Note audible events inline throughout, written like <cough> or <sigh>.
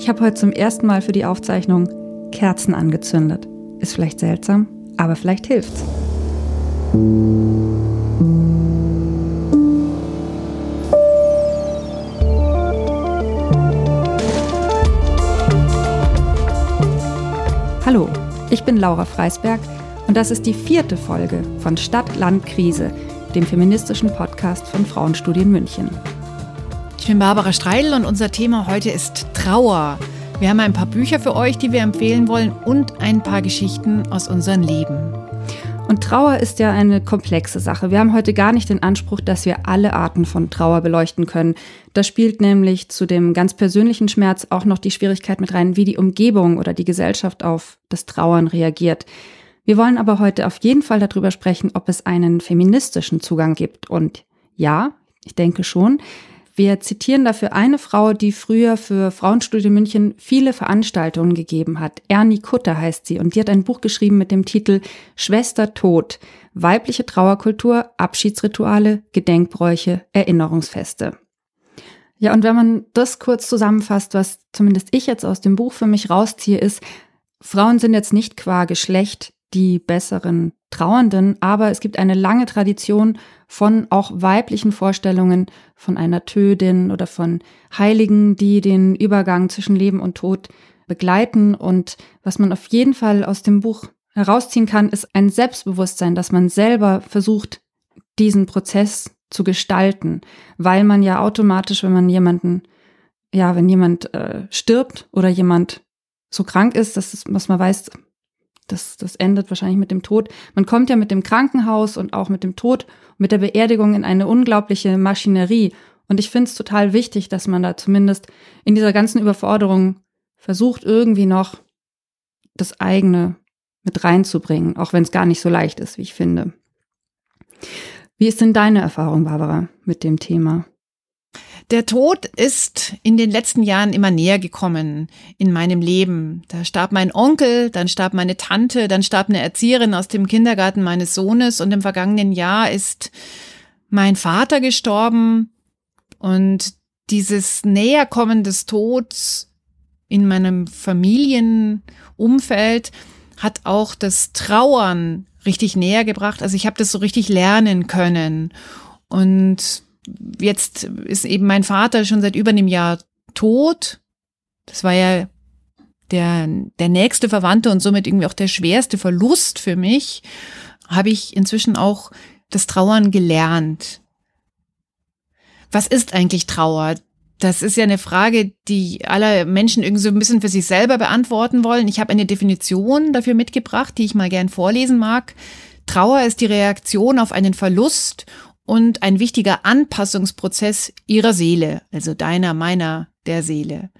Ich habe heute zum ersten Mal für die Aufzeichnung Kerzen angezündet. Ist vielleicht seltsam, aber vielleicht hilft's. Hallo, ich bin Laura Freisberg und das ist die vierte Folge von Stadt, Land, Krise, dem feministischen Podcast von Frauenstudien München. Ich bin Barbara Streidel und unser Thema heute ist Trauer. Wir haben ein paar Bücher für euch, die wir empfehlen wollen und ein paar Geschichten aus unserem Leben. Und Trauer ist ja eine komplexe Sache. Wir haben heute gar nicht den Anspruch, dass wir alle Arten von Trauer beleuchten können. Da spielt nämlich zu dem ganz persönlichen Schmerz auch noch die Schwierigkeit mit rein, wie die Umgebung oder die Gesellschaft auf das Trauern reagiert. Wir wollen aber heute auf jeden Fall darüber sprechen, ob es einen feministischen Zugang gibt. Und ja, ich denke schon. Wir zitieren dafür eine Frau, die früher für Frauenstudie München viele Veranstaltungen gegeben hat. Ernie Kutter heißt sie und die hat ein Buch geschrieben mit dem Titel Schwester Tod. Weibliche Trauerkultur, Abschiedsrituale, Gedenkbräuche, Erinnerungsfeste. Ja, und wenn man das kurz zusammenfasst, was zumindest ich jetzt aus dem Buch für mich rausziehe, ist, Frauen sind jetzt nicht qua Geschlecht die besseren Trauernden, aber es gibt eine lange Tradition von auch weiblichen Vorstellungen von einer Tödin oder von Heiligen, die den Übergang zwischen Leben und Tod begleiten. Und was man auf jeden Fall aus dem Buch herausziehen kann, ist ein Selbstbewusstsein, dass man selber versucht, diesen Prozess zu gestalten, weil man ja automatisch, wenn man jemanden, ja, wenn jemand äh, stirbt oder jemand so krank ist, dass es, was man weiß, das, das endet wahrscheinlich mit dem Tod. Man kommt ja mit dem Krankenhaus und auch mit dem Tod, mit der Beerdigung in eine unglaubliche Maschinerie. Und ich finde es total wichtig, dass man da zumindest in dieser ganzen Überforderung versucht, irgendwie noch das eigene mit reinzubringen, auch wenn es gar nicht so leicht ist, wie ich finde. Wie ist denn deine Erfahrung, Barbara, mit dem Thema? Der Tod ist in den letzten Jahren immer näher gekommen in meinem Leben. Da starb mein Onkel, dann starb meine Tante, dann starb eine Erzieherin aus dem Kindergarten meines Sohnes und im vergangenen Jahr ist mein Vater gestorben und dieses Näherkommen des Todes in meinem Familienumfeld hat auch das Trauern richtig näher gebracht. Also ich habe das so richtig lernen können und jetzt ist eben mein Vater schon seit über einem Jahr tot. Das war ja der, der nächste Verwandte und somit irgendwie auch der schwerste Verlust für mich, habe ich inzwischen auch das Trauern gelernt. Was ist eigentlich Trauer? Das ist ja eine Frage, die alle Menschen irgendwie so ein bisschen für sich selber beantworten wollen. Ich habe eine Definition dafür mitgebracht, die ich mal gern vorlesen mag. Trauer ist die Reaktion auf einen Verlust und ein wichtiger Anpassungsprozess ihrer Seele, also deiner, meiner, der Seele.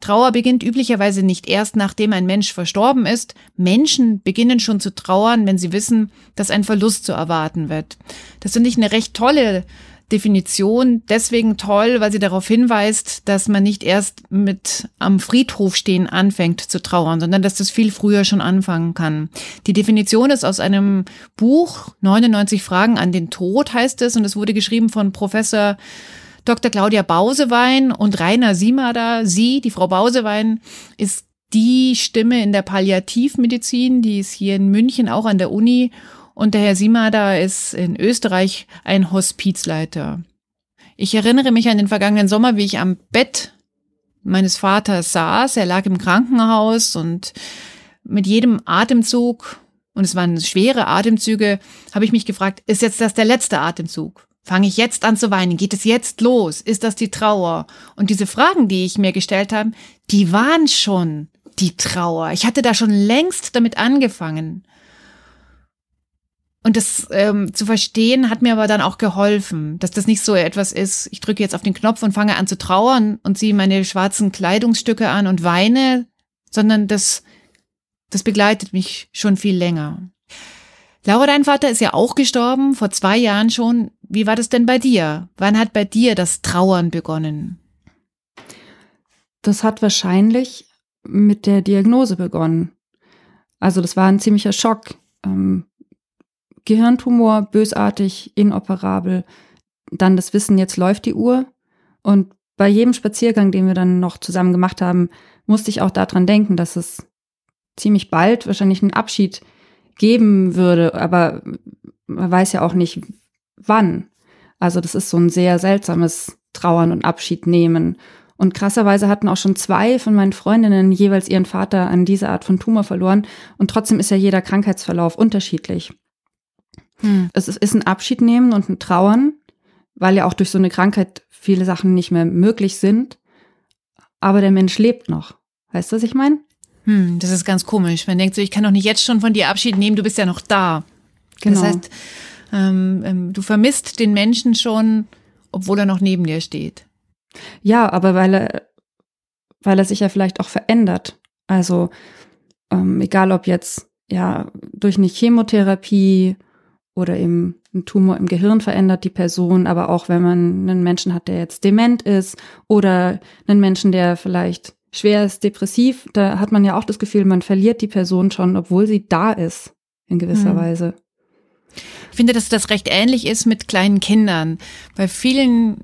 Trauer beginnt üblicherweise nicht erst nachdem ein Mensch verstorben ist. Menschen beginnen schon zu trauern, wenn sie wissen, dass ein Verlust zu erwarten wird. Das finde ich eine recht tolle Definition deswegen toll, weil sie darauf hinweist, dass man nicht erst mit am Friedhof stehen anfängt zu trauern, sondern dass das viel früher schon anfangen kann. Die Definition ist aus einem Buch 99 Fragen an den Tod heißt es und es wurde geschrieben von Professor Dr. Claudia Bausewein und Rainer Siemada. Sie, die Frau Bausewein, ist die Stimme in der Palliativmedizin, die ist hier in München auch an der Uni und der Herr Simada ist in Österreich ein Hospizleiter. Ich erinnere mich an den vergangenen Sommer, wie ich am Bett meines Vaters saß. Er lag im Krankenhaus und mit jedem Atemzug, und es waren schwere Atemzüge, habe ich mich gefragt, ist jetzt das der letzte Atemzug? Fange ich jetzt an zu weinen? Geht es jetzt los? Ist das die Trauer? Und diese Fragen, die ich mir gestellt habe, die waren schon die Trauer. Ich hatte da schon längst damit angefangen. Und das ähm, zu verstehen hat mir aber dann auch geholfen, dass das nicht so etwas ist, ich drücke jetzt auf den Knopf und fange an zu trauern und ziehe meine schwarzen Kleidungsstücke an und weine, sondern das, das begleitet mich schon viel länger. Laura, dein Vater ist ja auch gestorben, vor zwei Jahren schon. Wie war das denn bei dir? Wann hat bei dir das Trauern begonnen? Das hat wahrscheinlich mit der Diagnose begonnen. Also das war ein ziemlicher Schock. Ähm, Gehirntumor, bösartig, inoperabel. Dann das Wissen, jetzt läuft die Uhr. Und bei jedem Spaziergang, den wir dann noch zusammen gemacht haben, musste ich auch daran denken, dass es ziemlich bald wahrscheinlich einen Abschied geben würde, aber man weiß ja auch nicht wann. Also das ist so ein sehr seltsames Trauern und Abschied nehmen. Und krasserweise hatten auch schon zwei von meinen Freundinnen jeweils ihren Vater an diese Art von Tumor verloren. Und trotzdem ist ja jeder Krankheitsverlauf unterschiedlich. Hm. Es ist ein Abschied nehmen und ein Trauern, weil ja auch durch so eine Krankheit viele Sachen nicht mehr möglich sind. Aber der Mensch lebt noch. Weißt du, was ich meine? Hm, das ist ganz komisch. Man denkt so, ich kann doch nicht jetzt schon von dir Abschied nehmen, du bist ja noch da. Genau. Das heißt, ähm, ähm, du vermisst den Menschen schon, obwohl er noch neben dir steht. Ja, aber weil er, weil er sich ja vielleicht auch verändert. Also ähm, egal ob jetzt ja durch eine Chemotherapie oder eben ein Tumor im Gehirn verändert die Person, aber auch wenn man einen Menschen hat, der jetzt dement ist oder einen Menschen, der vielleicht schwer ist depressiv, da hat man ja auch das Gefühl, man verliert die Person schon, obwohl sie da ist, in gewisser hm. Weise. Ich finde, dass das recht ähnlich ist mit kleinen Kindern. Bei vielen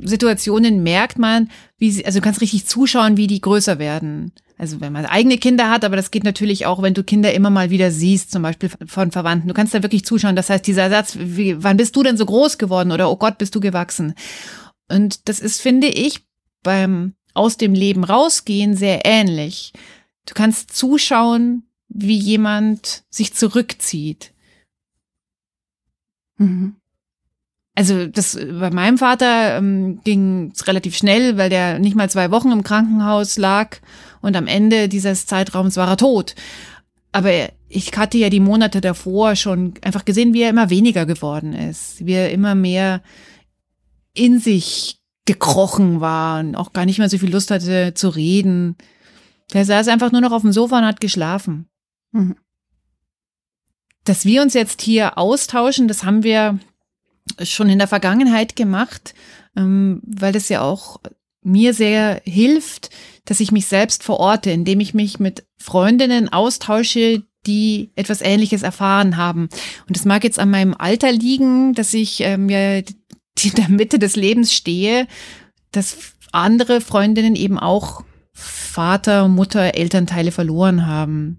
Situationen merkt man, wie sie, also du kannst richtig zuschauen, wie die größer werden. Also wenn man eigene Kinder hat, aber das geht natürlich auch, wenn du Kinder immer mal wieder siehst, zum Beispiel von Verwandten. Du kannst da wirklich zuschauen. Das heißt, dieser Satz, wie, wann bist du denn so groß geworden oder oh Gott, bist du gewachsen? Und das ist, finde ich, beim aus dem Leben rausgehen sehr ähnlich. Du kannst zuschauen, wie jemand sich zurückzieht. Mhm. Also das bei meinem Vater ähm, ging es relativ schnell, weil der nicht mal zwei Wochen im Krankenhaus lag und am Ende dieses Zeitraums war er tot. Aber ich hatte ja die Monate davor schon einfach gesehen, wie er immer weniger geworden ist, wie er immer mehr in sich gekrochen war und auch gar nicht mehr so viel Lust hatte zu reden. Der saß einfach nur noch auf dem Sofa und hat geschlafen. Mhm. Dass wir uns jetzt hier austauschen, das haben wir schon in der Vergangenheit gemacht, ähm, weil das ja auch mir sehr hilft, dass ich mich selbst verorte, indem ich mich mit Freundinnen austausche, die etwas Ähnliches erfahren haben. Und das mag jetzt an meinem Alter liegen, dass ich ähm, ja in der Mitte des Lebens stehe, dass andere Freundinnen eben auch Vater, Mutter, Elternteile verloren haben.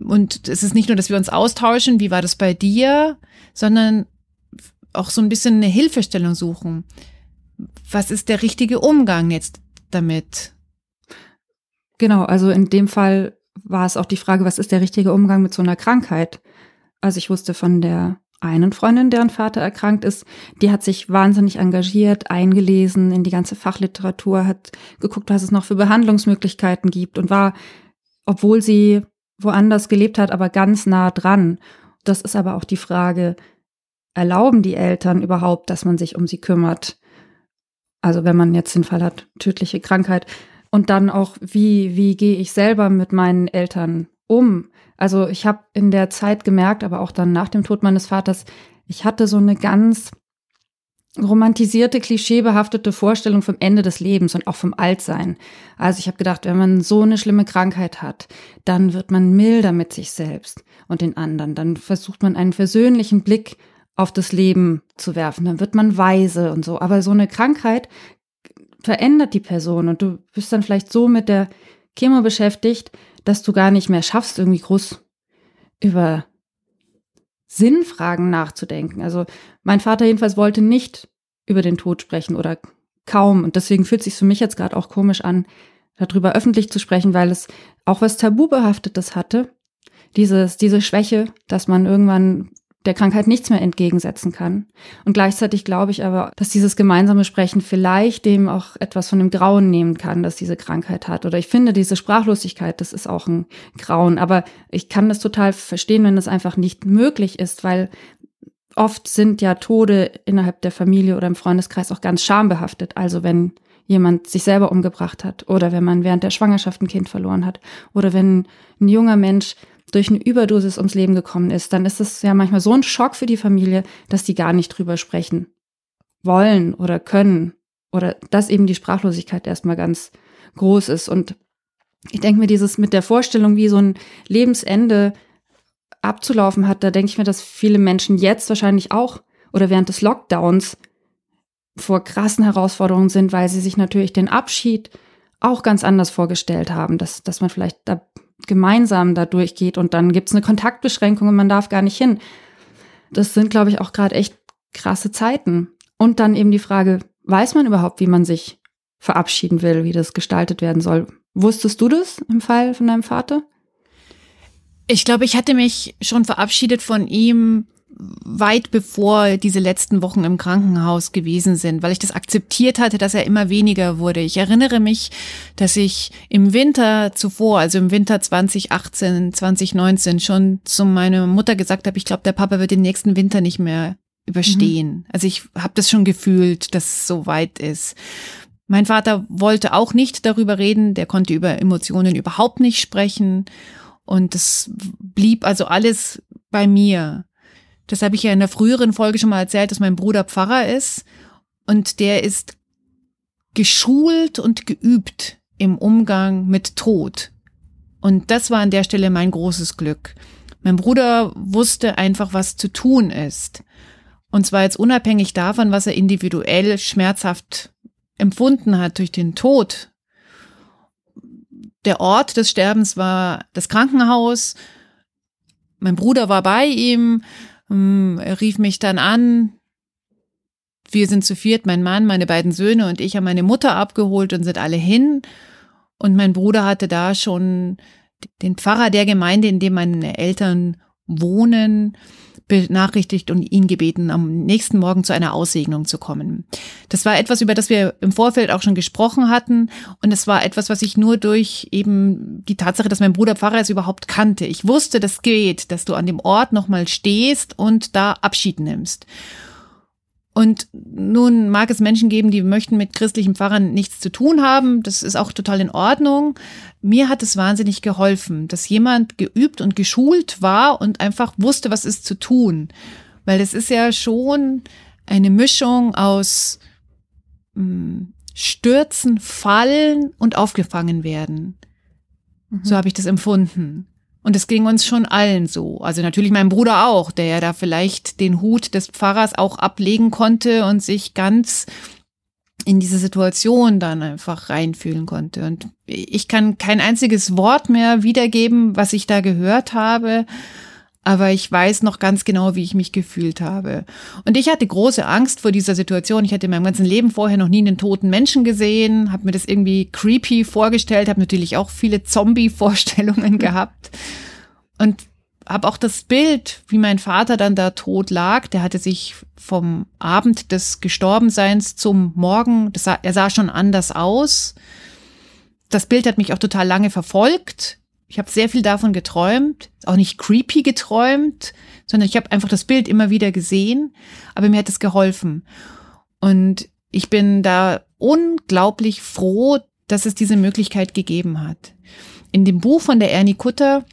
Und es ist nicht nur, dass wir uns austauschen, wie war das bei dir, sondern auch so ein bisschen eine Hilfestellung suchen. Was ist der richtige Umgang jetzt damit? Genau, also in dem Fall war es auch die Frage, was ist der richtige Umgang mit so einer Krankheit? Also ich wusste von der einen Freundin, deren Vater erkrankt ist, die hat sich wahnsinnig engagiert, eingelesen in die ganze Fachliteratur, hat geguckt, was es noch für Behandlungsmöglichkeiten gibt und war, obwohl sie woanders gelebt hat, aber ganz nah dran. Das ist aber auch die Frage, erlauben die Eltern überhaupt, dass man sich um sie kümmert? Also wenn man jetzt den Fall hat, tödliche Krankheit. Und dann auch, wie, wie gehe ich selber mit meinen Eltern um? Also ich habe in der Zeit gemerkt, aber auch dann nach dem Tod meines Vaters, ich hatte so eine ganz romantisierte, klischeebehaftete Vorstellung vom Ende des Lebens und auch vom Altsein. Also ich habe gedacht, wenn man so eine schlimme Krankheit hat, dann wird man milder mit sich selbst und den anderen. Dann versucht man einen versöhnlichen Blick auf das Leben zu werfen. Dann wird man weise und so. Aber so eine Krankheit verändert die Person und du bist dann vielleicht so mit der Chemo beschäftigt, dass du gar nicht mehr schaffst, irgendwie groß über Sinnfragen nachzudenken. Also mein Vater jedenfalls wollte nicht über den Tod sprechen oder kaum. Und deswegen fühlt es sich für mich jetzt gerade auch komisch an, darüber öffentlich zu sprechen, weil es auch was Tabubehaftetes hatte. Dieses, diese Schwäche, dass man irgendwann der Krankheit nichts mehr entgegensetzen kann. Und gleichzeitig glaube ich aber, dass dieses gemeinsame Sprechen vielleicht dem auch etwas von dem Grauen nehmen kann, dass diese Krankheit hat. Oder ich finde diese Sprachlosigkeit, das ist auch ein Grauen. Aber ich kann das total verstehen, wenn das einfach nicht möglich ist, weil oft sind ja Tode innerhalb der Familie oder im Freundeskreis auch ganz schambehaftet. Also wenn jemand sich selber umgebracht hat oder wenn man während der Schwangerschaft ein Kind verloren hat oder wenn ein junger Mensch durch eine Überdosis ums Leben gekommen ist, dann ist es ja manchmal so ein Schock für die Familie, dass die gar nicht drüber sprechen wollen oder können oder dass eben die Sprachlosigkeit erstmal ganz groß ist. Und ich denke mir, dieses mit der Vorstellung, wie so ein Lebensende abzulaufen hat, da denke ich mir, dass viele Menschen jetzt wahrscheinlich auch oder während des Lockdowns vor krassen Herausforderungen sind, weil sie sich natürlich den Abschied auch ganz anders vorgestellt haben, dass, dass man vielleicht da gemeinsam da durchgeht und dann gibt's eine Kontaktbeschränkung und man darf gar nicht hin. Das sind, glaube ich, auch gerade echt krasse Zeiten. Und dann eben die Frage, weiß man überhaupt, wie man sich verabschieden will, wie das gestaltet werden soll? Wusstest du das im Fall von deinem Vater? Ich glaube, ich hatte mich schon verabschiedet von ihm weit bevor diese letzten Wochen im Krankenhaus gewesen sind, weil ich das akzeptiert hatte, dass er immer weniger wurde. Ich erinnere mich, dass ich im Winter zuvor, also im Winter 2018, 2019 schon zu meiner Mutter gesagt habe, ich glaube, der Papa wird den nächsten Winter nicht mehr überstehen. Mhm. Also ich habe das schon gefühlt, dass es so weit ist. Mein Vater wollte auch nicht darüber reden, der konnte über Emotionen überhaupt nicht sprechen und es blieb also alles bei mir. Das habe ich ja in der früheren Folge schon mal erzählt, dass mein Bruder Pfarrer ist und der ist geschult und geübt im Umgang mit Tod. Und das war an der Stelle mein großes Glück. Mein Bruder wusste einfach, was zu tun ist. Und zwar jetzt unabhängig davon, was er individuell schmerzhaft empfunden hat durch den Tod. Der Ort des Sterbens war das Krankenhaus. Mein Bruder war bei ihm. Hm, er rief mich dann an. Wir sind zu viert, mein Mann, meine beiden Söhne und ich haben meine Mutter abgeholt und sind alle hin. Und mein Bruder hatte da schon den Pfarrer der Gemeinde, in dem meine Eltern wohnen, benachrichtigt und ihn gebeten, am nächsten Morgen zu einer Aussegnung zu kommen. Das war etwas, über das wir im Vorfeld auch schon gesprochen hatten. Und es war etwas, was ich nur durch eben die Tatsache, dass mein Bruder Pfarrer es überhaupt kannte. Ich wusste, das geht, dass du an dem Ort nochmal stehst und da Abschied nimmst. Und nun mag es Menschen geben, die möchten mit christlichen Pfarrern nichts zu tun haben. Das ist auch total in Ordnung. Mir hat es wahnsinnig geholfen, dass jemand geübt und geschult war und einfach wusste, was ist zu tun. Weil es ist ja schon eine Mischung aus mh, hm, Stürzen, Fallen und aufgefangen werden. Mhm. So habe ich das empfunden. Und es ging uns schon allen so. Also natürlich mein Bruder auch, der ja da vielleicht den Hut des Pfarrers auch ablegen konnte und sich ganz in diese Situation dann einfach reinfühlen konnte. Und ich kann kein einziges Wort mehr wiedergeben, was ich da gehört habe aber ich weiß noch ganz genau, wie ich mich gefühlt habe. Und ich hatte große Angst vor dieser Situation. Ich hatte in meinem ganzen Leben vorher noch nie einen toten Menschen gesehen, habe mir das irgendwie creepy vorgestellt, habe natürlich auch viele Zombie-Vorstellungen <laughs> gehabt und habe auch das Bild, wie mein Vater dann da tot lag. Der hatte sich vom Abend des Gestorbenseins zum Morgen, sah, er sah schon anders aus. Das Bild hat mich auch total lange verfolgt. Ich habe sehr viel davon geträumt, auch nicht creepy geträumt, sondern ich habe einfach das Bild immer wieder gesehen, aber mir hat es geholfen. Und ich bin da unglaublich froh, dass es diese Möglichkeit gegeben hat. In dem Buch von der Ernie Kutter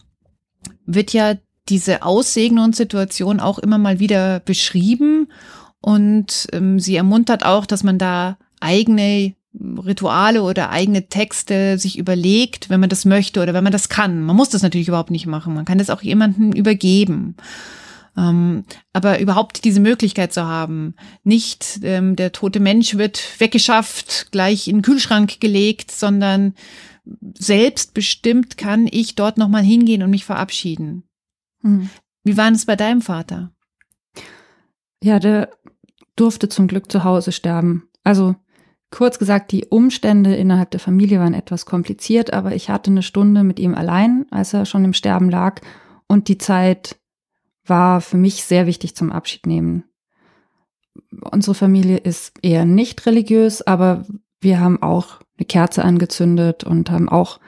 wird ja diese Aussegnungssituation auch immer mal wieder beschrieben und ähm, sie ermuntert auch, dass man da eigene Rituale oder eigene Texte sich überlegt, wenn man das möchte oder wenn man das kann. Man muss das natürlich überhaupt nicht machen. Man kann das auch jemandem übergeben. Ähm, aber überhaupt diese Möglichkeit zu haben, nicht ähm, der tote Mensch wird weggeschafft, gleich in den Kühlschrank gelegt, sondern selbstbestimmt kann ich dort nochmal hingehen und mich verabschieden. Hm. Wie war es bei deinem Vater? Ja, der durfte zum Glück zu Hause sterben. Also Kurz gesagt, die Umstände innerhalb der Familie waren etwas kompliziert, aber ich hatte eine Stunde mit ihm allein, als er schon im Sterben lag. Und die Zeit war für mich sehr wichtig zum Abschied nehmen. Unsere Familie ist eher nicht religiös, aber wir haben auch eine Kerze angezündet und haben auch,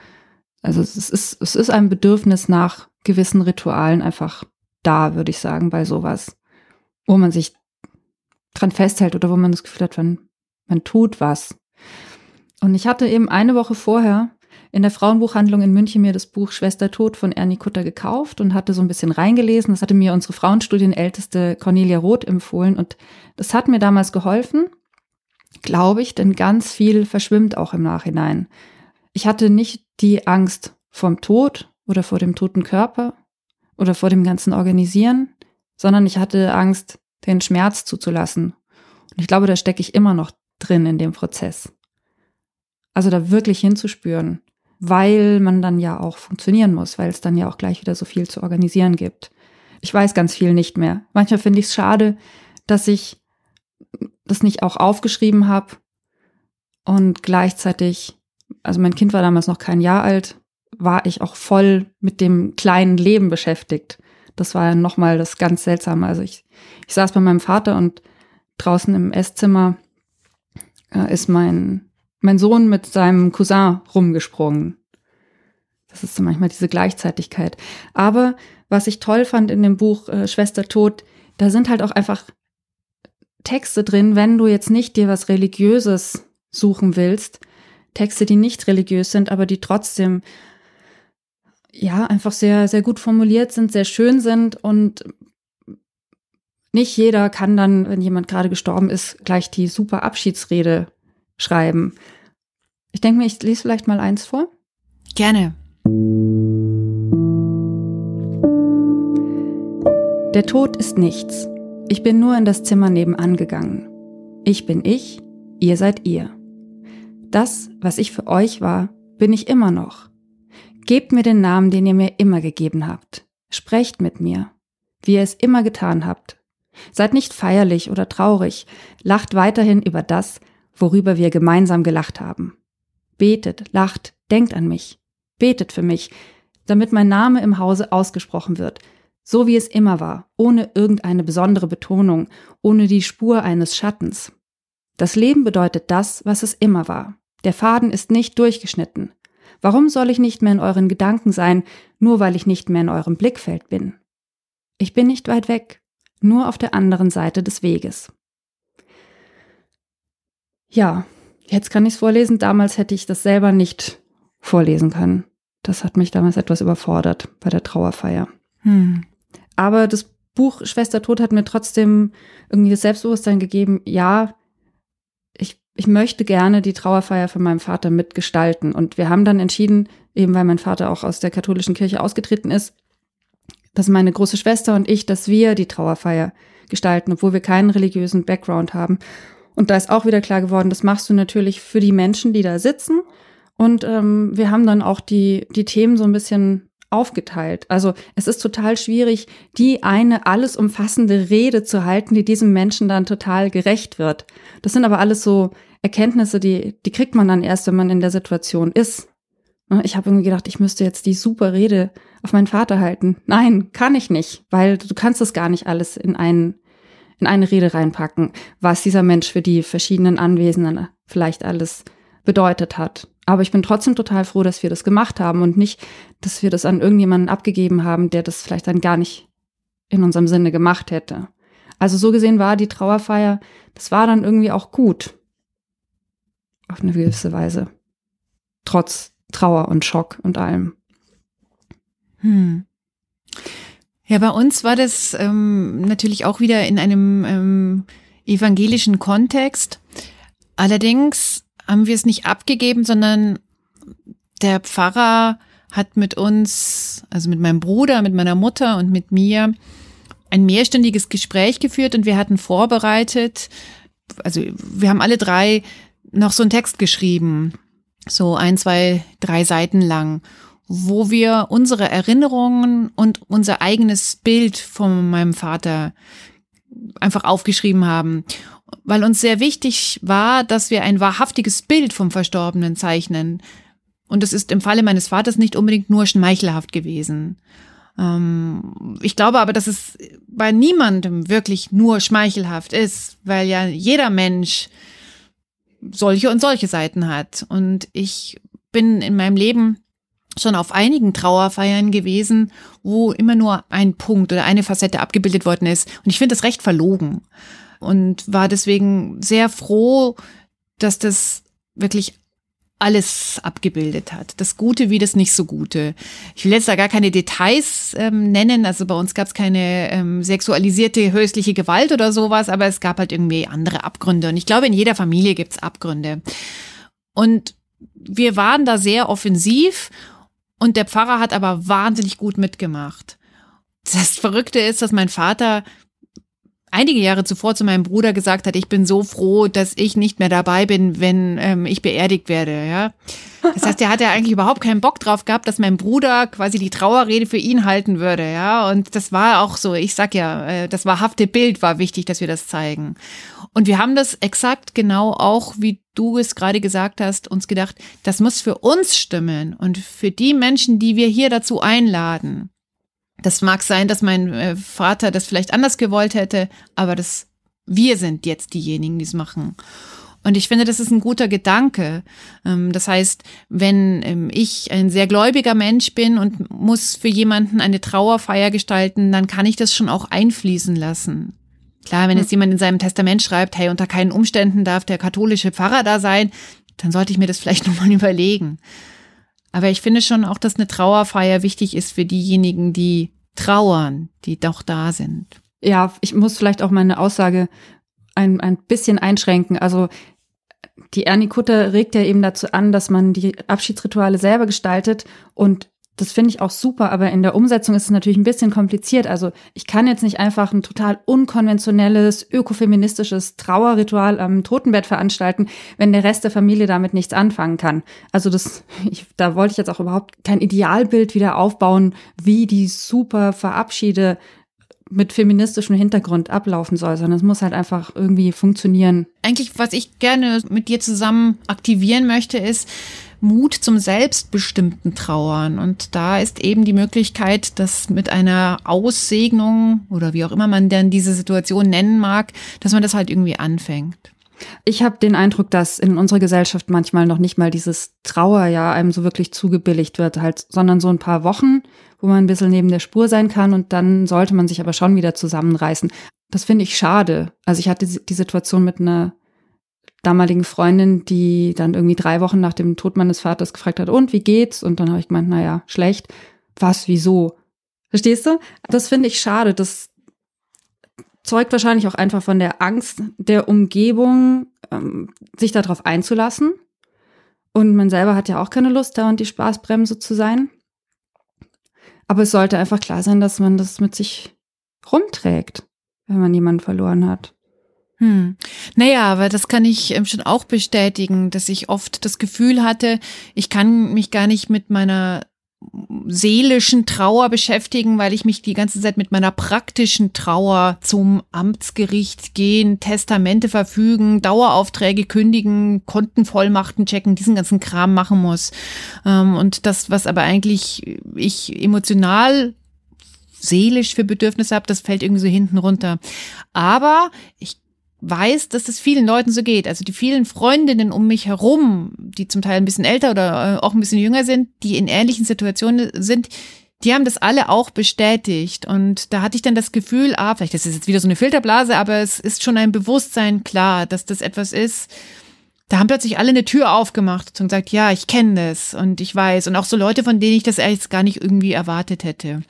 also es ist, es ist ein Bedürfnis nach gewissen Ritualen einfach da, würde ich sagen, bei sowas, wo man sich dran festhält oder wo man das Gefühl hat, man man tut was. Und ich hatte eben eine Woche vorher in der Frauenbuchhandlung in München mir das Buch Schwester Tod von Ernie Kutter gekauft und hatte so ein bisschen reingelesen. Das hatte mir unsere Frauenstudienälteste Cornelia Roth empfohlen und das hat mir damals geholfen, glaube ich, denn ganz viel verschwimmt auch im Nachhinein. Ich hatte nicht die Angst vom Tod oder vor dem toten Körper oder vor dem ganzen Organisieren, sondern ich hatte Angst, den Schmerz zuzulassen Und ich glaube, da stecke ich immer noch drin in dem Prozess. Also da wirklich hinzuspüren, weil man dann ja auch funktionieren muss, weil es dann ja auch gleich wieder so viel zu organisieren gibt. Ich weiß ganz viel nicht mehr. Manchmal finde ich es schade, dass ich das nicht auch aufgeschrieben habe und gleichzeitig, also mein Kind war damals noch kein Jahr alt, war ich auch voll mit dem kleinen Leben beschäftigt. Das war ja nochmal das ganz Seltsame. Also ich, ich saß bei meinem Vater und draußen im Esszimmer ist mein, mein Sohn mit seinem Cousin rumgesprungen. Das ist so manchmal diese Gleichzeitigkeit. Aber was ich toll fand in dem Buch äh, Schwester Tod, da sind halt auch einfach Texte drin, wenn du jetzt nicht dir was Religiöses suchen willst, Texte, die nicht religiös sind, aber die trotzdem ja einfach sehr, sehr gut formuliert sind, sehr schön sind und nicht jeder kann dann, wenn jemand gerade gestorben ist, gleich die super Abschiedsrede schreiben. Ich denke mir, ich lese vielleicht mal eins vor. Gerne. Der Tod ist nichts. Ich bin nur in das Zimmer nebenan gegangen. Ich bin ich, ihr seid ihr. Das, was ich für euch war, bin ich immer noch. Gebt mir den Namen, den ihr mir immer gegeben habt. Sprecht mit mir, wie ihr es immer getan habt. Seid nicht feierlich oder traurig, lacht weiterhin über das, worüber wir gemeinsam gelacht haben. Betet, lacht, denkt an mich. Betet für mich, damit mein Name im Hause ausgesprochen wird, so wie es immer war, ohne irgendeine besondere Betonung, ohne die Spur eines Schattens. Das Leben bedeutet das, was es immer war. Der Faden ist nicht durchgeschnitten. Warum soll ich nicht mehr in euren Gedanken sein, nur weil ich nicht mehr in eurem Blickfeld bin? Ich bin nicht weit weg, nur auf der anderen Seite des Weges. Ja, jetzt kann ich es vorlesen. Damals hätte ich das selber nicht vorlesen können. Das hat mich damals etwas überfordert bei der Trauerfeier. Hm. Aber das Buch Schwester Tod hat mir trotzdem irgendwie das Selbstbewusstsein gegeben, ja, ich, ich möchte gerne die Trauerfeier von meinem Vater mitgestalten. Und wir haben dann entschieden, eben weil mein Vater auch aus der katholischen Kirche ausgetreten ist, dass meine große Schwester und ich, dass wir die Trauerfeier gestalten, obwohl wir keinen religiösen Background haben. Und da ist auch wieder klar geworden, das machst du natürlich für die Menschen, die da sitzen. Und ähm, wir haben dann auch die, die Themen so ein bisschen aufgeteilt. Also es ist total schwierig, die eine alles umfassende Rede zu halten, die diesem Menschen dann total gerecht wird. Das sind aber alles so Erkenntnisse, die, die kriegt man dann erst, wenn man in der Situation ist. Ne, ich habe irgendwie gedacht, ich müsste jetzt die super Rede auf meinen Vater halten. Nein, kann ich nicht, weil du kannst das gar nicht alles in einen in eine Rede reinpacken, was dieser Mensch für die verschiedenen Anwesenden vielleicht alles bedeutet hat. Aber ich bin trotzdem total froh, dass wir das gemacht haben und nicht, dass wir das an irgendjemanden abgegeben haben, der das vielleicht dann gar nicht in unserem Sinne gemacht hätte. Also so gesehen war die Trauerfeier, das war dann irgendwie auch gut. Auf eine gewisse Weise. Trotz Trauer und Schock und allem. Hm. Ja, bei uns war das ähm, natürlich auch wieder in einem ähm, evangelischen Kontext. Allerdings haben wir es nicht abgegeben, sondern der Pfarrer hat mit uns, also mit meinem Bruder, mit meiner Mutter und mit mir ein mehrstündiges Gespräch geführt und wir hatten vorbereitet, also wir haben alle drei noch so einen Text geschrieben, so ein, zwei, drei Seiten lang, wo wir unsere Erinnerungen und unser eigenes Bild von meinem Vater einfach aufgeschrieben haben weil uns sehr wichtig war, dass wir ein wahrhaftiges Bild vom Verstorbenen zeichnen. Und das ist im Falle meines Vaters nicht unbedingt nur schmeichelhaft gewesen. Ähm, ich glaube aber, dass es bei niemandem wirklich nur schmeichelhaft ist, weil ja jeder Mensch solche und solche Seiten hat. Und ich bin in meinem Leben schon auf einigen Trauerfeiern gewesen, wo immer nur ein Punkt oder eine Facette abgebildet worden ist. Und ich finde das recht verlogen und war deswegen sehr froh, dass das wirklich alles abgebildet hat. Das Gute wie das nicht so Gute. Ich will jetzt da gar keine Details ähm, nennen. Also bei uns gab es keine ähm, sexualisierte häusliche Gewalt oder sowas, aber es gab halt irgendwie andere Abgründe. Und ich glaube, in jeder Familie gibt es Abgründe. Und wir waren da sehr offensiv und der Pfarrer hat aber wahnsinnig gut mitgemacht. Das Verrückte ist, dass mein Vater einige Jahre zuvor zu meinem Bruder gesagt hat, ich bin so froh, dass ich nicht mehr dabei bin, wenn ähm, ich beerdigt werde. Ja, das heißt, er hat ja eigentlich überhaupt keinen Bock drauf gehabt, dass mein Bruder quasi die Trauerrede für ihn halten würde. Ja, und das war auch so. Ich sag ja, äh, das wahrhafte Bild war wichtig, dass wir das zeigen. Und wir haben das exakt genau auch, wie du es gerade gesagt hast, uns gedacht, das muss für uns stimmen und für die Menschen, die wir hier dazu einladen. Das mag sein, dass mein äh, Vater das vielleicht anders gewollt hätte, aber das, wir sind jetzt diejenigen, die es machen. Und ich finde, das ist ein guter Gedanke. Ähm, das heißt, wenn ähm, ich ein sehr gläubiger Mensch bin und muss für jemanden eine Trauerfeier gestalten, dann kann ich das schon auch einfließen lassen. Klar, wenn jetzt jemand in seinem Testament schreibt, hey, unter keinen Umständen darf der katholische Pfarrer da sein, dann sollte ich mir das vielleicht <laughs> nochmal überlegen. Aber ich finde schon auch, dass eine Trauerfeier wichtig ist für diejenigen, die trauern, die doch da sind. Ja, ich muss vielleicht auch meine Aussage ein, ein bisschen einschränken. Also die Ernie Kutter regt ja eben dazu an, dass man die Abschiedsrituale selber gestaltet und das finde ich auch super, aber in der Umsetzung ist es natürlich ein bisschen kompliziert. Also ich kann jetzt nicht einfach ein total unkonventionelles, ökofeministisches Trauerritual am Totenbett veranstalten, wenn der Rest der Familie damit nichts anfangen kann. Also das, <laughs> ich, da wollte ich jetzt auch überhaupt kein Idealbild wieder aufbauen, wie die super Verabschiede mit feministischem Hintergrund ablaufen soll, sondern es muss halt einfach irgendwie funktionieren. Eigentlich, was ich gerne mit dir zusammen aktivieren möchte, ist, Mut zum selbstbestimmten Trauern. Und da ist eben die Möglichkeit, dass mit einer Aussegnung oder wie auch immer man denn diese Situation nennen mag, dass man das halt irgendwie anfängt. Ich habe den Eindruck, dass in unserer Gesellschaft manchmal noch nicht mal dieses Trauerjahr einem so wirklich zugebilligt wird, halt, sondern so ein paar Wochen, wo man ein bisschen neben der Spur sein kann und dann sollte man sich aber schon wieder zusammenreißen. Das finde ich schade. Also ich hatte die Situation mit einer damaligen Freundin, die dann irgendwie drei Wochen nach dem Tod meines Vaters gefragt hat, und wie geht's? Und dann habe ich gemeint, naja, schlecht. Was, wieso? Verstehst du? Das finde ich schade. Das zeugt wahrscheinlich auch einfach von der Angst der Umgebung, ähm, sich darauf einzulassen. Und man selber hat ja auch keine Lust, da und die Spaßbremse zu sein. Aber es sollte einfach klar sein, dass man das mit sich rumträgt, wenn man jemanden verloren hat. Hm. Naja, aber das kann ich ähm, schon auch bestätigen, dass ich oft das Gefühl hatte, ich kann mich gar nicht mit meiner seelischen Trauer beschäftigen, weil ich mich die ganze Zeit mit meiner praktischen Trauer zum Amtsgericht gehen, Testamente verfügen, Daueraufträge kündigen, Kontenvollmachten checken, diesen ganzen Kram machen muss. Ähm, und das, was aber eigentlich ich emotional seelisch für Bedürfnisse habe, das fällt irgendwie so hinten runter. Aber ich weiß, dass es vielen Leuten so geht. Also die vielen Freundinnen um mich herum, die zum Teil ein bisschen älter oder äh, auch ein bisschen jünger sind, die in ähnlichen Situationen sind, die haben das alle auch bestätigt. Und da hatte ich dann das Gefühl, ah, vielleicht ist es jetzt wieder so eine Filterblase, aber es ist schon ein Bewusstsein klar, dass das etwas ist. Da haben plötzlich alle eine Tür aufgemacht und gesagt, ja, ich kenne das und ich weiß. Und auch so Leute, von denen ich das jetzt gar nicht irgendwie erwartet hätte.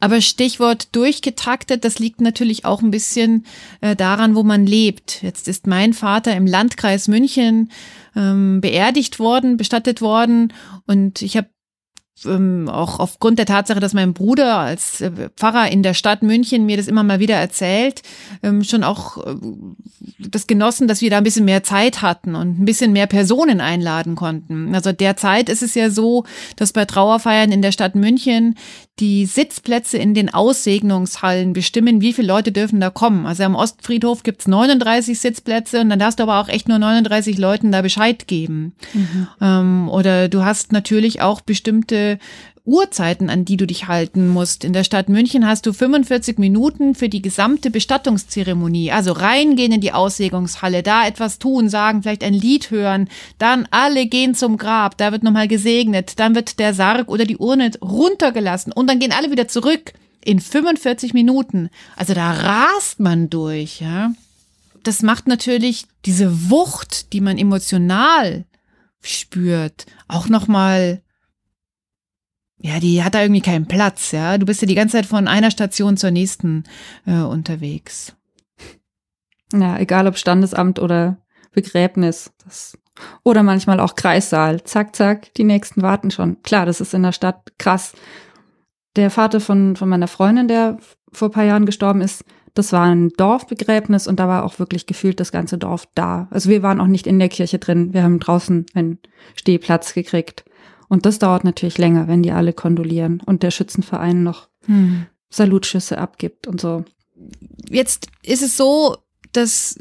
Aber Stichwort durchgetaktet, das liegt natürlich auch ein bisschen äh, daran, wo man lebt. Jetzt ist mein Vater im Landkreis München ähm, beerdigt worden, bestattet worden und ich habe ähm, auch aufgrund der Tatsache, dass mein Bruder als äh, Pfarrer in der Stadt München mir das immer mal wieder erzählt, ähm, schon auch äh, das genossen, dass wir da ein bisschen mehr Zeit hatten und ein bisschen mehr Personen einladen konnten. Also derzeit ist es ja so, dass bei Trauerfeiern in der Stadt München die Sitzplätze in den Aussegnungshallen bestimmen, wie viele Leute dürfen da kommen. Also am Ostfriedhof gibt's 39 Sitzplätze und dann darfst du aber auch echt nur 39 Leuten da Bescheid geben. Mhm. Ähm, oder du hast natürlich auch bestimmte Uhrzeiten, an die du dich halten musst. In der Stadt München hast du 45 Minuten für die gesamte Bestattungszeremonie. Also reingehen in die Auslegungshalle, da etwas tun, sagen, vielleicht ein Lied hören, dann alle gehen zum Grab, da wird nochmal gesegnet, dann wird der Sarg oder die Urne runtergelassen und dann gehen alle wieder zurück in 45 Minuten. Also da rast man durch, ja. Das macht natürlich diese Wucht, die man emotional spürt, auch nochmal ja, die hat da irgendwie keinen Platz, ja. Du bist ja die ganze Zeit von einer Station zur nächsten äh, unterwegs. Ja, egal ob Standesamt oder Begräbnis. Das, oder manchmal auch Kreissaal. Zack, zack, die nächsten warten schon. Klar, das ist in der Stadt krass. Der Vater von, von meiner Freundin, der vor paar Jahren gestorben ist, Das war ein Dorfbegräbnis und da war auch wirklich gefühlt das ganze Dorf da. Also wir waren auch nicht in der Kirche drin. Wir haben draußen einen Stehplatz gekriegt. Und das dauert natürlich länger, wenn die alle kondolieren und der Schützenverein noch hm. Salutschüsse abgibt und so. Jetzt ist es so, dass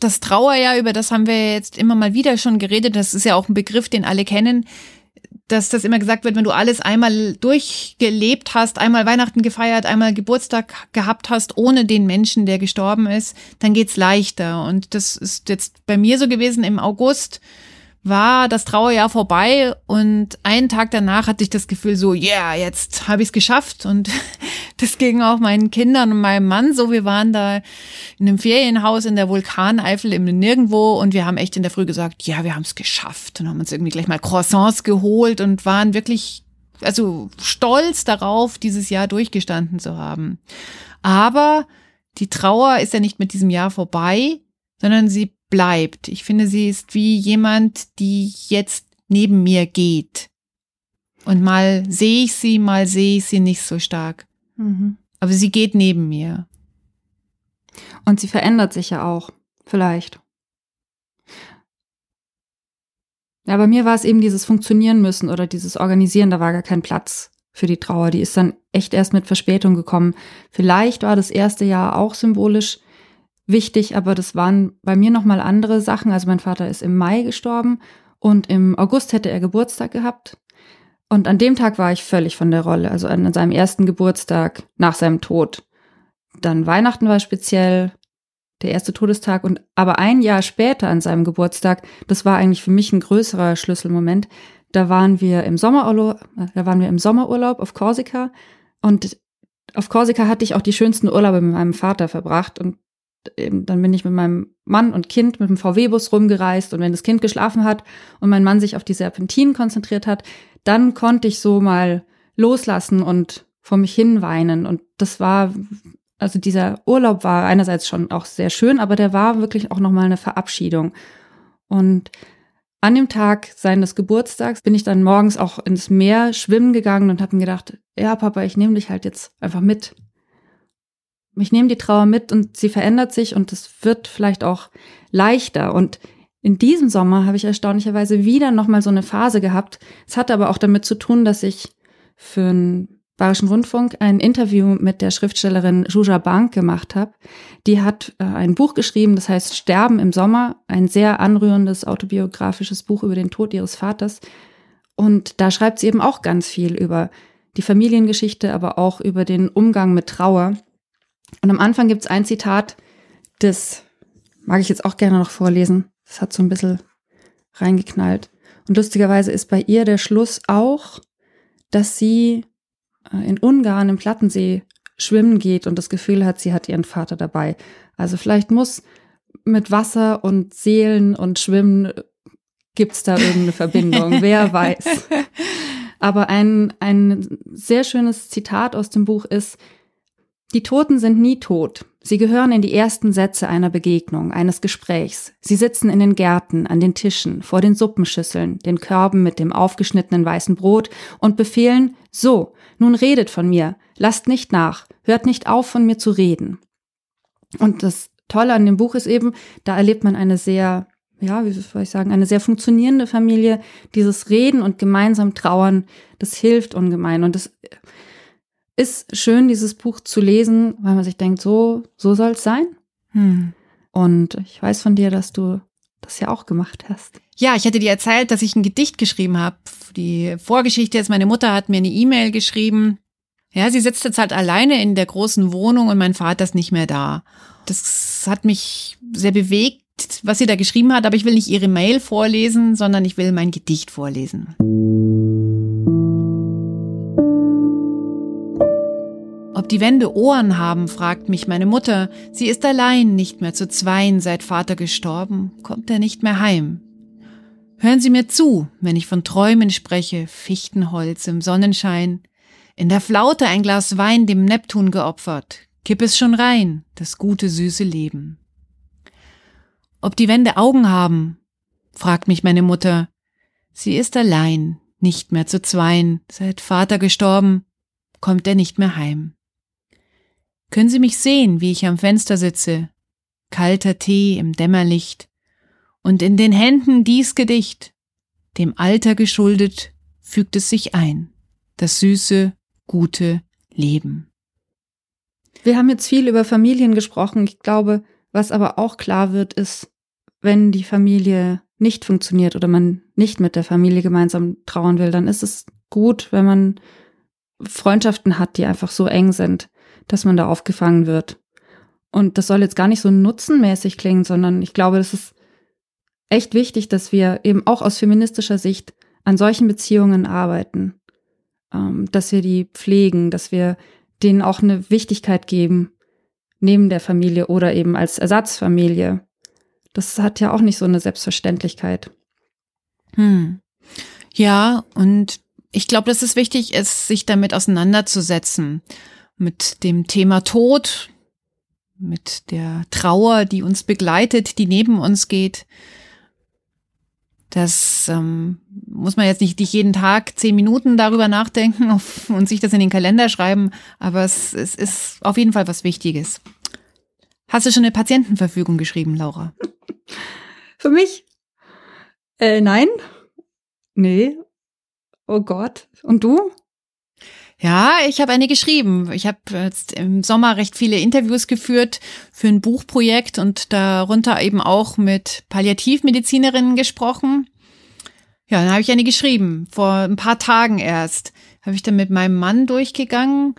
das Trauerjahr, über das haben wir jetzt immer mal wieder schon geredet, das ist ja auch ein Begriff, den alle kennen, dass das immer gesagt wird, wenn du alles einmal durchgelebt hast, einmal Weihnachten gefeiert, einmal Geburtstag gehabt hast, ohne den Menschen, der gestorben ist, dann geht's leichter. Und das ist jetzt bei mir so gewesen im August war das Trauerjahr vorbei und einen Tag danach hatte ich das Gefühl so, yeah, jetzt habe ich es geschafft und <laughs> das ging auch meinen Kindern und meinem Mann so. Wir waren da in einem Ferienhaus in der Vulkaneifel im Nirgendwo und wir haben echt in der Früh gesagt, ja, wir haben es geschafft und haben uns irgendwie gleich mal Croissants geholt und waren wirklich also stolz darauf, dieses Jahr durchgestanden zu haben. Aber die Trauer ist ja nicht mit diesem Jahr vorbei, sondern sie bleibt. Ich finde, sie ist wie jemand, die jetzt neben mir geht. Und mal sehe ich sie, mal sehe ich sie nicht so stark. Mhm. Aber sie geht neben mir. Und sie verändert sich ja auch, vielleicht. Ja, bei mir war es eben dieses Funktionieren müssen oder dieses Organisieren, da war gar kein Platz für die Trauer. Die ist dann echt erst mit Verspätung gekommen. Vielleicht war das erste Jahr auch symbolisch wichtig, aber das waren bei mir nochmal andere Sachen. Also mein Vater ist im Mai gestorben und im August hätte er Geburtstag gehabt. Und an dem Tag war ich völlig von der Rolle, also an seinem ersten Geburtstag nach seinem Tod. Dann Weihnachten war speziell, der erste Todestag und aber ein Jahr später an seinem Geburtstag, das war eigentlich für mich ein größerer Schlüsselmoment. Da waren wir im Sommerurlaub, äh, da waren wir im Sommerurlaub auf Korsika und auf Korsika hatte ich auch die schönsten Urlaube mit meinem Vater verbracht und dann bin ich mit meinem Mann und Kind mit dem VW-Bus rumgereist und wenn das Kind geschlafen hat und mein Mann sich auf die Serpentinen konzentriert hat, dann konnte ich so mal loslassen und vor mich hin weinen. Und das war, also dieser Urlaub war einerseits schon auch sehr schön, aber der war wirklich auch nochmal eine Verabschiedung. Und an dem Tag seines Geburtstags bin ich dann morgens auch ins Meer schwimmen gegangen und habe mir gedacht, ja, Papa, ich nehme dich halt jetzt einfach mit ich nehme die Trauer mit und sie verändert sich und es wird vielleicht auch leichter. Und in diesem Sommer habe ich erstaunlicherweise wieder nochmal so eine Phase gehabt. Es hat aber auch damit zu tun, dass ich für einen Bayerischen Rundfunk ein Interview mit der Schriftstellerin Juja Bank gemacht habe. Die hat äh, ein Buch geschrieben, das heißt Sterben im Sommer, ein sehr anrührendes autobiografisches Buch über den Tod ihres Vaters. Und da schreibt sie eben auch ganz viel über die Familiengeschichte, aber auch über den Umgang mit Trauer. Und am Anfang gibt es ein Zitat, das mag ich jetzt auch gerne noch vorlesen. Das hat so ein bisschen reingeknallt. Und lustigerweise ist bei ihr der Schluss auch, dass sie äh, in Ungarn im Plattensee schwimmen geht und das Gefühl hat, sie hat ihren Vater dabei. Also vielleicht muss mit Wasser und Seelen und Schwimmen gibt's da irgendeine Verbindung, <laughs> wer weiß. Aber ein, ein sehr schönes Zitat aus dem Buch ist, die Toten sind nie tot. Sie gehören in die ersten Sätze einer Begegnung, eines Gesprächs. Sie sitzen in den Gärten, an den Tischen, vor den Suppenschüsseln, den Körben mit dem aufgeschnittenen weißen Brot und befehlen, so, nun redet von mir, lasst nicht nach, hört nicht auf, von mir zu reden. Und das Tolle an dem Buch ist eben, da erlebt man eine sehr, ja, wie soll ich sagen, eine sehr funktionierende Familie. Dieses Reden und gemeinsam Trauern, das hilft ungemein. Und das ist schön, dieses Buch zu lesen, weil man sich denkt, so, so soll es sein. Hm. Und ich weiß von dir, dass du das ja auch gemacht hast. Ja, ich hatte dir erzählt, dass ich ein Gedicht geschrieben habe. Die Vorgeschichte ist, meine Mutter hat mir eine E-Mail geschrieben. Ja, sie sitzt jetzt halt alleine in der großen Wohnung und mein Vater ist nicht mehr da. Das hat mich sehr bewegt, was sie da geschrieben hat, aber ich will nicht ihre Mail vorlesen, sondern ich will mein Gedicht vorlesen. Die Wände Ohren haben, fragt mich meine Mutter. Sie ist allein, nicht mehr zu zweien, seit Vater gestorben, kommt er nicht mehr heim. Hören Sie mir zu, wenn ich von Träumen spreche, Fichtenholz im Sonnenschein. In der Flaute ein Glas Wein dem Neptun geopfert, kipp es schon rein, das gute süße Leben. Ob die Wände Augen haben, fragt mich meine Mutter. Sie ist allein, nicht mehr zu zweien, seit Vater gestorben, kommt er nicht mehr heim. Können Sie mich sehen, wie ich am Fenster sitze, kalter Tee im Dämmerlicht, und in den Händen dies Gedicht, dem Alter geschuldet, fügt es sich ein, das süße, gute Leben. Wir haben jetzt viel über Familien gesprochen. Ich glaube, was aber auch klar wird, ist, wenn die Familie nicht funktioniert oder man nicht mit der Familie gemeinsam trauern will, dann ist es gut, wenn man Freundschaften hat, die einfach so eng sind, dass man da aufgefangen wird. Und das soll jetzt gar nicht so nutzenmäßig klingen, sondern ich glaube, es ist echt wichtig, dass wir eben auch aus feministischer Sicht an solchen Beziehungen arbeiten, ähm, dass wir die pflegen, dass wir denen auch eine Wichtigkeit geben, neben der Familie oder eben als Ersatzfamilie. Das hat ja auch nicht so eine Selbstverständlichkeit. Hm. Ja, und ich glaube, dass es wichtig ist, sich damit auseinanderzusetzen. Mit dem Thema Tod, mit der Trauer, die uns begleitet, die neben uns geht. Das ähm, muss man jetzt nicht, nicht jeden Tag zehn Minuten darüber nachdenken <laughs> und sich das in den Kalender schreiben, aber es, es ist auf jeden Fall was Wichtiges. Hast du schon eine Patientenverfügung geschrieben, Laura? Für mich? Äh, nein. Nee, Oh Gott. Und du? Ja, ich habe eine geschrieben. Ich habe jetzt im Sommer recht viele Interviews geführt für ein Buchprojekt und darunter eben auch mit Palliativmedizinerinnen gesprochen. Ja, dann habe ich eine geschrieben, vor ein paar Tagen erst. Habe ich dann mit meinem Mann durchgegangen.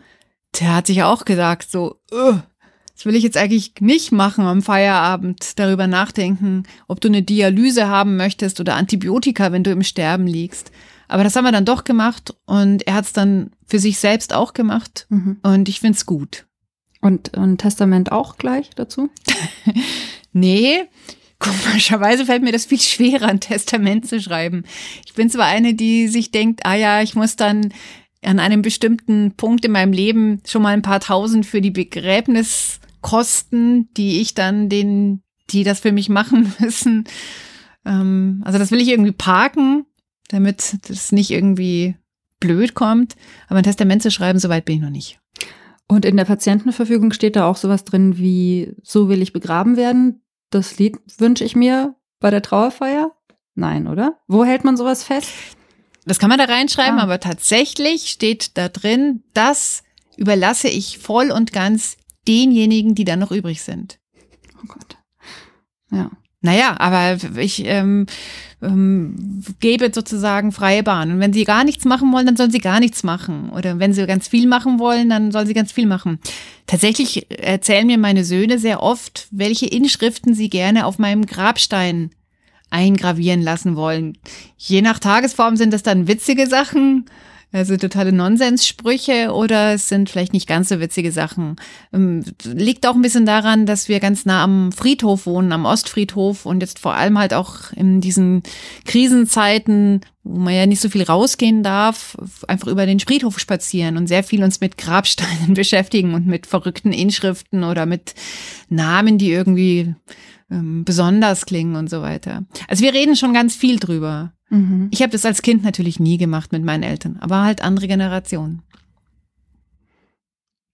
Der hat sich auch gesagt, so, das will ich jetzt eigentlich nicht machen am Feierabend, darüber nachdenken, ob du eine Dialyse haben möchtest oder Antibiotika, wenn du im Sterben liegst. Aber das haben wir dann doch gemacht und er hat es dann für sich selbst auch gemacht mhm. und ich finde es gut. Und ein Testament auch gleich dazu? <laughs> nee, komischerweise fällt mir das viel schwerer, ein Testament zu schreiben. Ich bin zwar eine, die sich denkt, ah ja, ich muss dann an einem bestimmten Punkt in meinem Leben schon mal ein paar tausend für die Begräbniskosten, die ich dann den, die das für mich machen <laughs> müssen. Ähm, also das will ich irgendwie parken damit das nicht irgendwie blöd kommt. Aber ein Testament zu schreiben, soweit bin ich noch nicht. Und in der Patientenverfügung steht da auch sowas drin wie, so will ich begraben werden. Das Lied wünsche ich mir bei der Trauerfeier? Nein, oder? Wo hält man sowas fest? Das kann man da reinschreiben, ah. aber tatsächlich steht da drin, das überlasse ich voll und ganz denjenigen, die dann noch übrig sind. Oh Gott. Ja. Naja, aber ich ähm, ähm, gebe sozusagen freie Bahn. Und wenn sie gar nichts machen wollen, dann sollen sie gar nichts machen. Oder wenn sie ganz viel machen wollen, dann sollen sie ganz viel machen. Tatsächlich erzählen mir meine Söhne sehr oft, welche Inschriften sie gerne auf meinem Grabstein eingravieren lassen wollen. Je nach Tagesform sind das dann witzige Sachen also totale Nonsenssprüche oder es sind vielleicht nicht ganz so witzige Sachen. Ähm, liegt auch ein bisschen daran, dass wir ganz nah am Friedhof wohnen, am Ostfriedhof und jetzt vor allem halt auch in diesen Krisenzeiten, wo man ja nicht so viel rausgehen darf, einfach über den Friedhof spazieren und sehr viel uns mit Grabsteinen <laughs> beschäftigen und mit verrückten Inschriften oder mit Namen, die irgendwie ähm, besonders klingen und so weiter. Also wir reden schon ganz viel drüber. Mhm. Ich habe das als Kind natürlich nie gemacht mit meinen Eltern, aber halt andere Generationen.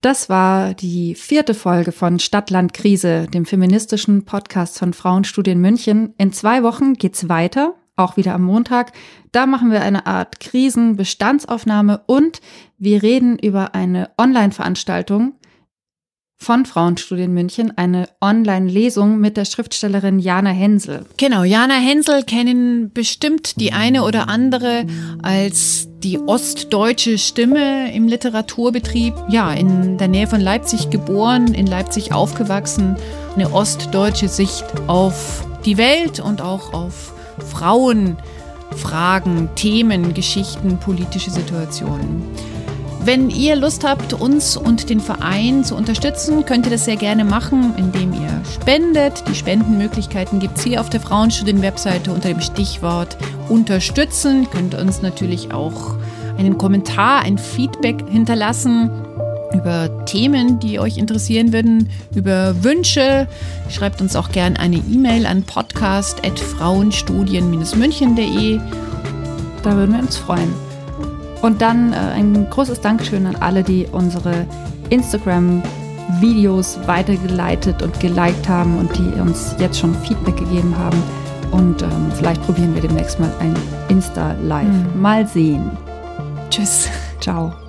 Das war die vierte Folge von Stadtland Krise, dem feministischen Podcast von Frauenstudien München. In zwei Wochen geht's weiter, auch wieder am Montag. Da machen wir eine Art Krisenbestandsaufnahme und wir reden über eine Online-Veranstaltung, von Frauenstudien München eine Online-Lesung mit der Schriftstellerin Jana Hensel. Genau, Jana Hensel kennen bestimmt die eine oder andere als die ostdeutsche Stimme im Literaturbetrieb. Ja, in der Nähe von Leipzig geboren, in Leipzig aufgewachsen. Eine ostdeutsche Sicht auf die Welt und auch auf Frauen, Fragen, Themen, Geschichten, politische Situationen. Wenn ihr Lust habt, uns und den Verein zu unterstützen, könnt ihr das sehr gerne machen, indem ihr spendet. Die Spendenmöglichkeiten gibt es hier auf der Frauenstudien-Webseite unter dem Stichwort unterstützen. Ihr könnt uns natürlich auch einen Kommentar, ein Feedback hinterlassen über Themen, die euch interessieren würden, über Wünsche. Schreibt uns auch gerne eine E-Mail an podcast.frauenstudien-münchen.de. Da würden wir uns freuen. Und dann äh, ein großes Dankeschön an alle, die unsere Instagram Videos weitergeleitet und geliked haben und die uns jetzt schon Feedback gegeben haben. Und ähm, vielleicht probieren wir demnächst mal ein Insta-Live. Mhm. Mal sehen. Tschüss. Ciao.